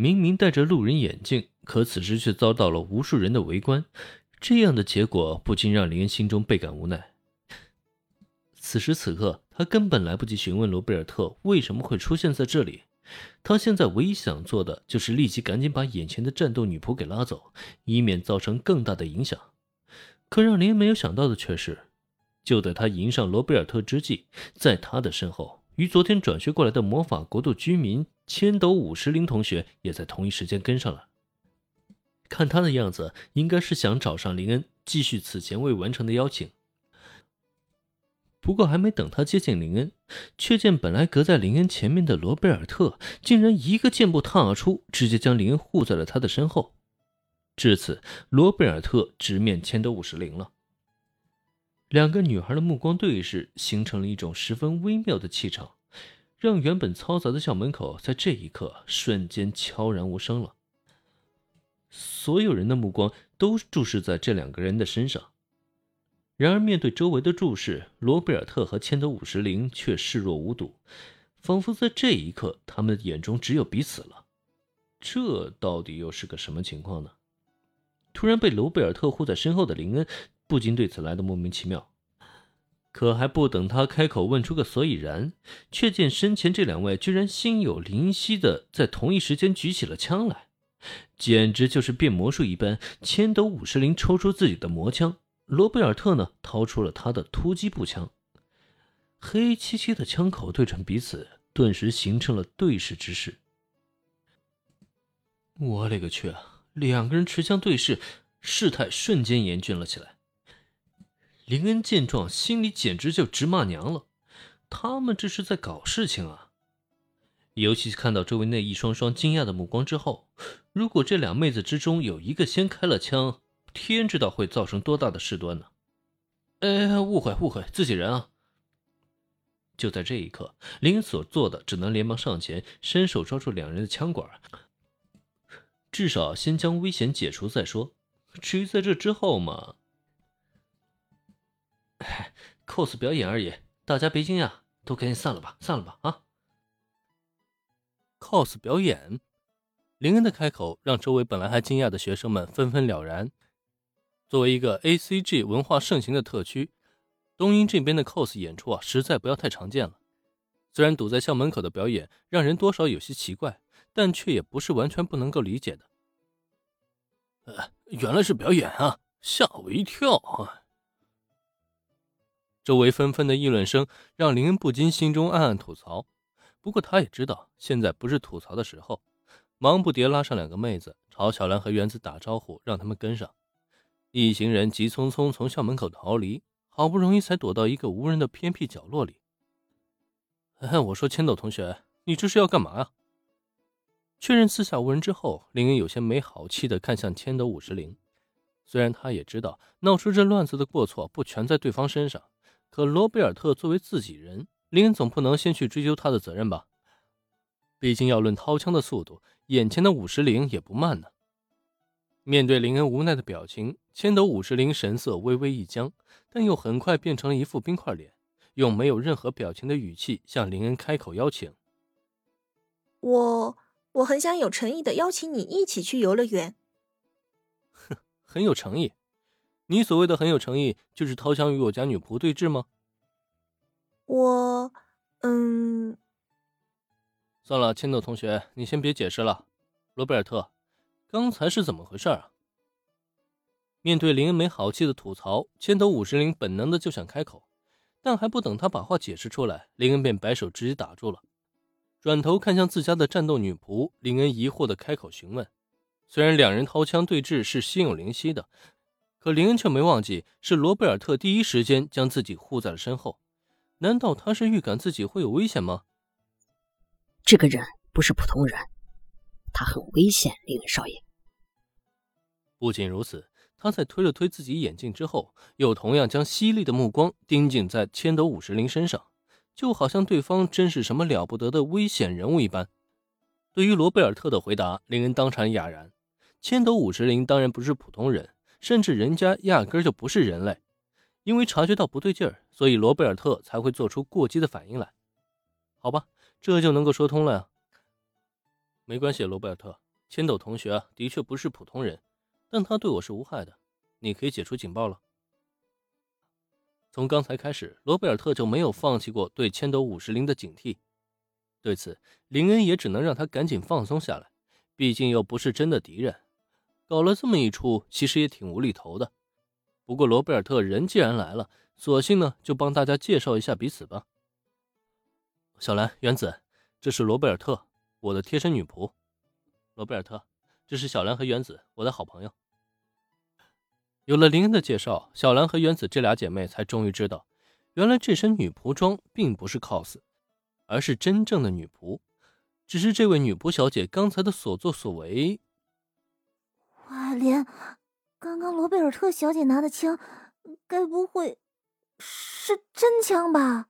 明明戴着路人眼镜，可此时却遭到了无数人的围观。这样的结果不禁让林恩心中倍感无奈。此时此刻，他根本来不及询问罗贝尔特为什么会出现在这里。他现在唯一想做的就是立即赶紧把眼前的战斗女仆给拉走，以免造成更大的影响。可让林恩没有想到的却是，就在他迎上罗贝尔特之际，在他的身后，与昨天转学过来的魔法国度居民千斗五十铃同学也在同一时间跟上了。看他的样子，应该是想找上林恩，继续此前未完成的邀请。不过，还没等他接近林恩，却见本来隔在林恩前面的罗贝尔特，竟然一个箭步踏出，直接将林恩护在了他的身后。至此，罗贝尔特直面千斗五十铃了。两个女孩的目光对视，形成了一种十分微妙的气场，让原本嘈杂的校门口在这一刻瞬间悄然无声了。所有人的目光都注视在这两个人的身上。然而，面对周围的注视，罗贝尔特和千德五十铃却视若无睹，仿佛在这一刻，他们眼中只有彼此了。这到底又是个什么情况呢？突然被罗贝尔特护在身后的林恩不禁对此来的莫名其妙。可还不等他开口问出个所以然，却见身前这两位居然心有灵犀的在同一时间举起了枪来，简直就是变魔术一般。千斗五十铃抽出自己的魔枪。罗贝尔特呢，掏出了他的突击步枪，黑漆漆的枪口对准彼此，顿时形成了对视之势。我勒个去啊！两个人持枪对视，事态瞬间严峻了起来。林恩见状，心里简直就直骂娘了。他们这是在搞事情啊！尤其看到周围那一双双惊讶的目光之后，如果这俩妹子之中有一个先开了枪，天知道会造成多大的事端呢！哎，误会误会，自己人啊！就在这一刻，林恩所做的只能连忙上前，伸手抓住两人的枪管，至少先将危险解除再说。至于在这之后嘛，cos 表演而已，大家别惊讶，都赶紧散了吧，散了吧啊！cos 表演，林恩的开口让周围本来还惊讶的学生们纷纷了然。作为一个 A C G 文化盛行的特区，东英这边的 cos 演出啊，实在不要太常见了。虽然堵在校门口的表演让人多少有些奇怪，但却也不是完全不能够理解的。呃，原来是表演啊，吓我一跳啊！周围纷纷的议论声让林恩不禁心中暗暗吐槽。不过他也知道现在不是吐槽的时候，忙不迭拉上两个妹子，朝小兰和原子打招呼，让他们跟上。一行人急匆匆从校门口逃离，好不容易才躲到一个无人的偏僻角落里。哎，我说千斗同学，你这是要干嘛啊？确认四下无人之后，林恩有些没好气的看向千斗五十铃。虽然他也知道闹出这乱子的过错不全在对方身上，可罗贝尔特作为自己人，林恩总不能先去追究他的责任吧？毕竟要论掏枪的速度，眼前的五十铃也不慢呢。面对林恩无奈的表情，千斗五十铃神色微微一僵，但又很快变成了一副冰块脸，用没有任何表情的语气向林恩开口邀请：“我我很想有诚意的邀请你一起去游乐园。”“哼，很有诚意？你所谓的很有诚意，就是掏枪与我家女仆对峙吗？”“我……嗯……算了，千斗同学，你先别解释了，罗贝尔特。”刚才是怎么回事啊？面对林恩没好气的吐槽，千斗五十铃本能的就想开口，但还不等他把话解释出来，林恩便摆手直接打住了。转头看向自家的战斗女仆，林恩疑惑的开口询问。虽然两人掏枪对峙是心有灵犀的，可林恩却没忘记是罗贝尔特第一时间将自己护在了身后。难道他是预感自己会有危险吗？这个人不是普通人。他很危险，林恩少爷。不仅如此，他在推了推自己眼镜之后，又同样将犀利的目光盯紧在千斗五十铃身上，就好像对方真是什么了不得的危险人物一般。对于罗贝尔特的回答，林恩当场哑然。千斗五十铃当然不是普通人，甚至人家压根就不是人类。因为察觉到不对劲儿，所以罗贝尔特才会做出过激的反应来。好吧，这就能够说通了呀。没关系，罗贝尔特，千斗同学啊，的确不是普通人，但他对我是无害的。你可以解除警报了。从刚才开始，罗贝尔特就没有放弃过对千斗五十铃的警惕。对此，林恩也只能让他赶紧放松下来，毕竟又不是真的敌人，搞了这么一出，其实也挺无厘头的。不过罗贝尔特人既然来了，索性呢就帮大家介绍一下彼此吧。小兰、原子，这是罗贝尔特，我的贴身女仆。罗贝尔特，这是小兰和原子，我的好朋友。有了林恩的介绍，小兰和原子这俩姐妹才终于知道，原来这身女仆装并不是 cos，而是真正的女仆。只是这位女仆小姐刚才的所作所为，莲，刚刚罗贝尔特小姐拿的枪，该不会是真枪吧？